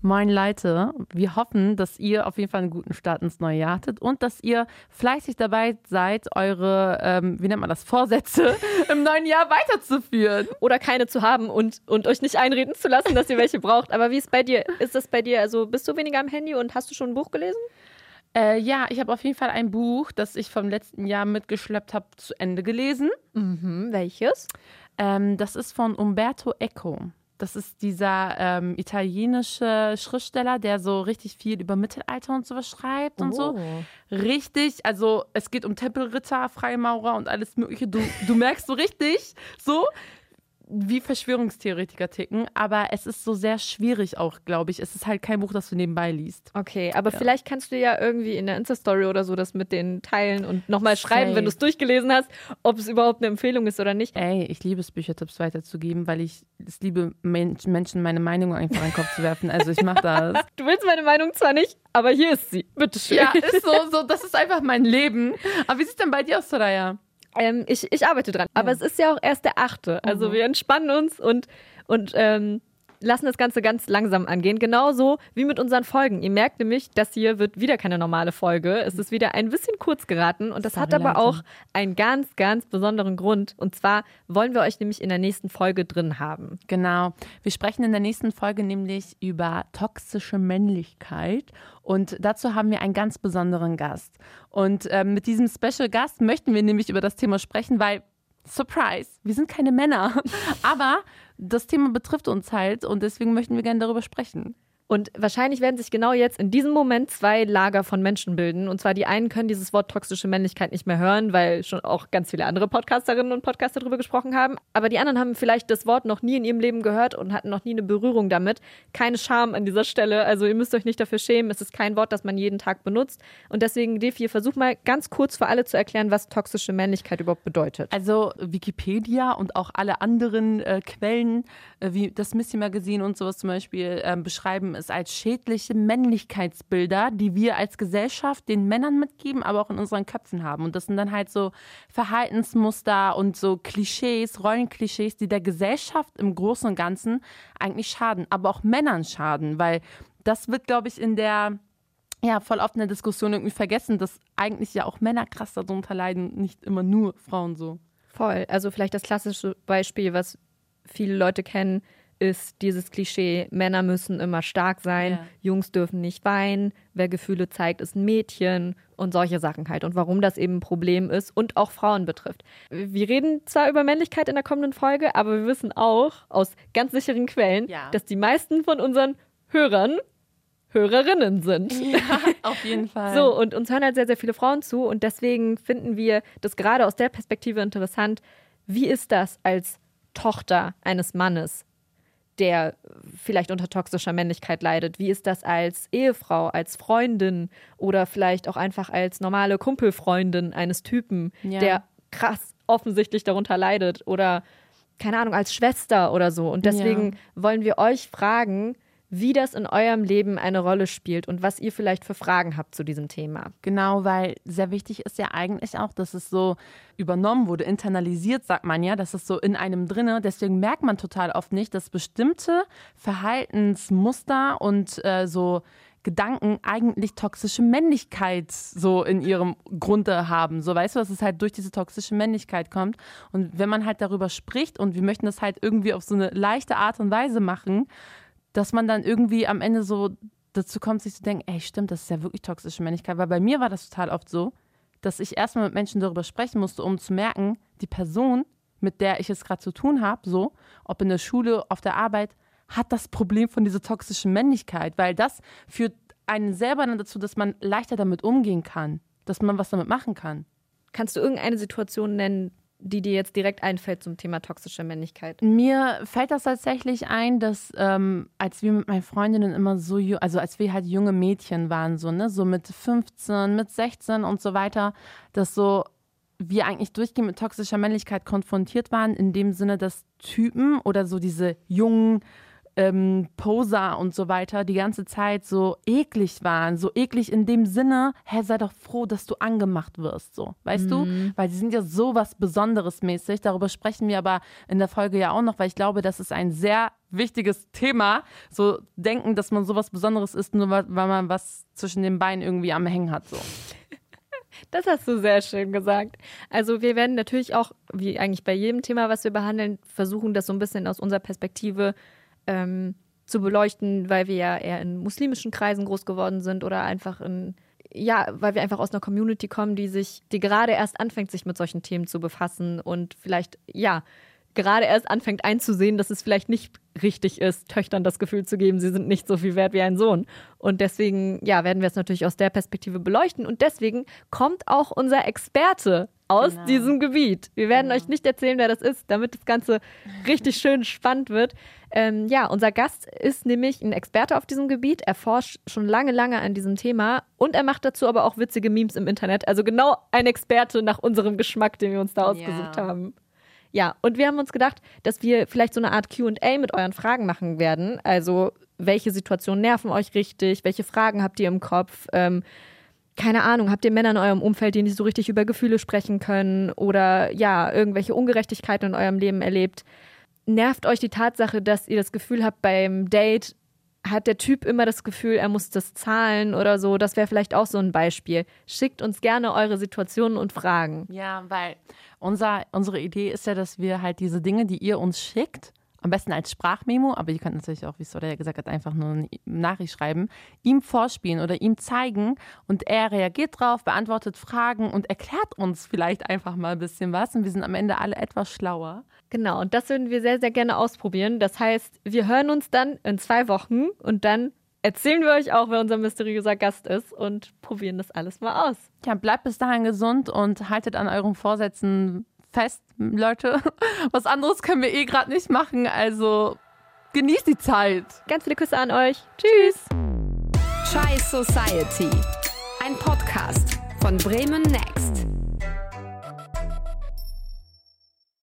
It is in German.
Moin Leute, wir hoffen, dass ihr auf jeden Fall einen guten Start ins neue Jahr hattet und dass ihr fleißig dabei seid, eure, ähm, wie nennt man das, Vorsätze im neuen Jahr weiterzuführen. Oder keine zu haben und, und euch nicht einreden zu lassen, dass ihr welche braucht. Aber wie ist bei dir? Ist das bei dir, also bist du weniger am Handy und hast du schon ein Buch gelesen? Äh, ja, ich habe auf jeden Fall ein Buch, das ich vom letzten Jahr mitgeschleppt habe, zu Ende gelesen. Mhm, welches? Ähm, das ist von Umberto Eco. Das ist dieser ähm, italienische Schriftsteller, der so richtig viel über Mittelalter und sowas schreibt und so. Oh. Richtig, also es geht um Tempelritter, Freimaurer und alles Mögliche. Du, du merkst so richtig, so wie Verschwörungstheoretiker ticken, aber es ist so sehr schwierig auch, glaube ich. Es ist halt kein Buch, das du nebenbei liest. Okay, aber vielleicht kannst du ja irgendwie in der Insta-Story oder so das mit den teilen und nochmal schreiben, wenn du es durchgelesen hast, ob es überhaupt eine Empfehlung ist oder nicht. Ey, ich liebe es, Büchertipps weiterzugeben, weil ich es liebe, Men Menschen meine Meinung einfach in den Kopf zu werfen. Also ich mache das. Du willst meine Meinung zwar nicht, aber hier ist sie. Bitteschön. Ja, ist so, so, das ist einfach mein Leben. Aber wie sieht es denn bei dir aus, Soraya? Ähm, ich, ich arbeite dran. Aber es ist ja auch erst der achte. Also Mhm. wir entspannen uns und, und ähm, lassen das Ganze ganz langsam angehen. Genauso wie mit unseren Folgen. Ihr merkt nämlich, das hier wird wieder keine normale Folge. Es ist wieder ein bisschen kurz geraten. Und das Sorry, hat aber Leute. auch einen ganz, ganz besonderen Grund. Und zwar wollen wir euch nämlich in der nächsten Folge drin haben. Genau. Wir sprechen in der nächsten Folge nämlich über toxische Männlichkeit. Und dazu haben wir einen ganz besonderen Gast. Und ähm, mit diesem Special Gast möchten wir nämlich über das Thema sprechen, weil, Surprise, wir sind keine Männer. Aber das Thema betrifft uns halt und deswegen möchten wir gerne darüber sprechen. Und wahrscheinlich werden sich genau jetzt in diesem Moment zwei Lager von Menschen bilden. Und zwar die einen können dieses Wort toxische Männlichkeit nicht mehr hören, weil schon auch ganz viele andere Podcasterinnen und Podcaster darüber gesprochen haben. Aber die anderen haben vielleicht das Wort noch nie in ihrem Leben gehört und hatten noch nie eine Berührung damit. Keine Scham an dieser Stelle. Also ihr müsst euch nicht dafür schämen. Es ist kein Wort, das man jeden Tag benutzt. Und deswegen, Defi, versuch mal ganz kurz für alle zu erklären, was toxische Männlichkeit überhaupt bedeutet. Also Wikipedia und auch alle anderen äh, Quellen, äh, wie das Missy Magazine und sowas zum Beispiel, ähm, beschreiben es als schädliche Männlichkeitsbilder, die wir als Gesellschaft den Männern mitgeben, aber auch in unseren Köpfen haben. Und das sind dann halt so Verhaltensmuster und so Klischees, Rollenklischees, die der Gesellschaft im Großen und Ganzen eigentlich schaden, aber auch Männern schaden, weil das wird, glaube ich, in der ja, voll oft in der Diskussion irgendwie vergessen, dass eigentlich ja auch Männer krass darunter leiden, nicht immer nur Frauen so. Voll. Also vielleicht das klassische Beispiel, was viele Leute kennen, ist dieses Klischee, Männer müssen immer stark sein, Ja. Jungs dürfen nicht weinen, wer Gefühle zeigt, ist ein Mädchen und solche Sachen halt. Und warum das eben ein Problem ist und auch Frauen betrifft. Wir reden zwar über Männlichkeit in der kommenden Folge, aber wir wissen auch aus ganz sicheren Quellen, Ja. dass die meisten von unseren Hörern Hörerinnen sind. Ja, auf jeden Fall. So, und uns hören halt sehr, sehr viele Frauen zu und deswegen finden wir das gerade aus der Perspektive interessant. Wie ist das als Tochter eines Mannes, der vielleicht unter toxischer Männlichkeit leidet? Wie ist das als Ehefrau, als Freundin oder vielleicht auch einfach als normale Kumpelfreundin eines Typen, Ja. der krass offensichtlich darunter leidet oder keine Ahnung, als Schwester oder so. Und deswegen wollen wir euch fragen, wie das in eurem Leben eine Rolle spielt und was ihr vielleicht für Fragen habt zu diesem Thema. Genau, weil sehr wichtig ist ja eigentlich auch, dass es so übernommen wurde, internalisiert, sagt man ja, dass es so in einem drinne. Deswegen merkt man total oft nicht, dass bestimmte Verhaltensmuster und äh, so Gedanken eigentlich toxische Männlichkeit so in ihrem Grunde haben. So weißt du, dass es halt durch diese toxische Männlichkeit kommt. Und wenn man halt darüber spricht und wir möchten das halt irgendwie auf so eine leichte Art und Weise machen, dass man dann irgendwie am Ende so dazu kommt, sich zu denken, ey, stimmt, das ist ja wirklich toxische Männlichkeit. Weil bei mir war das total oft so, dass ich erstmal mit Menschen darüber sprechen musste, um zu merken, die Person, mit der ich es gerade zu tun habe, so, ob in der Schule, auf der Arbeit, hat das Problem von dieser toxischen Männlichkeit. Weil das führt einen selber dann dazu, dass man leichter damit umgehen kann, dass man was damit machen kann. Kannst du irgendeine Situation nennen, die dir jetzt direkt einfällt zum Thema toxische Männlichkeit? Mir fällt das tatsächlich ein, dass ähm, als wir mit meinen Freundinnen immer so, also als wir halt junge Mädchen waren, so, ne, so mit 15, mit 16 und so weiter, dass so wir eigentlich durchgehend mit toxischer Männlichkeit konfrontiert waren, in dem Sinne, dass Typen oder so diese jungen, ähm, Poser und so weiter die ganze Zeit so eklig waren. So eklig in dem Sinne, hä, sei doch froh, dass du angemacht wirst, so. Weißt mhm. du? Weil sie sind ja so was Besonderes mäßig. Darüber sprechen wir aber in der Folge ja auch noch, weil ich glaube, das ist ein sehr wichtiges Thema. So denken, dass man sowas Besonderes ist, nur weil man was zwischen den Beinen irgendwie am Hängen hat, so. Das hast du sehr schön gesagt. Also wir werden natürlich auch, wie eigentlich bei jedem Thema, was wir behandeln, versuchen, das so ein bisschen aus unserer Perspektive ähm, zu beleuchten, weil wir ja eher in muslimischen Kreisen groß geworden sind oder einfach in, ja, weil wir einfach aus einer Community kommen, die sich, die gerade erst anfängt, sich mit solchen Themen zu befassen und vielleicht, ja, gerade erst anfängt einzusehen, dass es vielleicht nicht richtig ist, Töchtern das Gefühl zu geben, sie sind nicht so viel wert wie ein Sohn. Und deswegen, ja, werden wir es natürlich aus der Perspektive beleuchten. Und deswegen kommt auch unser Experte aus genau. diesem Gebiet. Wir werden genau. euch nicht erzählen, wer das ist, damit das Ganze richtig schön spannend wird. Ähm, ja, unser Gast ist nämlich ein Experte auf diesem Gebiet. Er forscht schon lange, lange an diesem Thema und er macht dazu aber auch witzige Memes im Internet. Also genau ein Experte nach unserem Geschmack, den wir uns da ausgesucht ja. haben. Ja, und wir haben uns gedacht, dass wir vielleicht so eine Art QA mit euren Fragen machen werden. Also, welche Situationen nerven euch richtig? Welche Fragen habt ihr im Kopf? Ähm, keine Ahnung, habt ihr Männer in eurem Umfeld, die nicht so richtig über Gefühle sprechen können oder ja, irgendwelche Ungerechtigkeiten in eurem Leben erlebt? Nervt euch die Tatsache, dass ihr das Gefühl habt, beim Date hat der Typ immer das Gefühl, er muss das zahlen oder so. Das wäre vielleicht auch so ein Beispiel. Schickt uns gerne eure Situationen und Fragen. Ja, weil unser, unsere Idee ist ja, dass wir halt diese Dinge, die ihr uns schickt, am besten als Sprachmemo, aber ihr könnt natürlich auch, wie Soda ja gesagt hat, einfach nur eine Nachricht schreiben, ihm vorspielen oder ihm zeigen und er reagiert drauf, beantwortet Fragen und erklärt uns vielleicht einfach mal ein bisschen was und wir sind am Ende alle etwas schlauer. Genau, und das würden wir sehr, sehr gerne ausprobieren. Das heißt, wir hören uns dann in zwei Wochen und dann erzählen wir euch auch, wer unser mysteriöser Gast ist und probieren das alles mal aus. Ja, bleibt bis dahin gesund und haltet an euren Vorsätzen fest, Leute. Was anderes können wir eh gerade nicht machen, also genießt die Zeit. Ganz viele Küsse an euch. Tschüss. Chai Society. Ein Podcast von Bremen Next.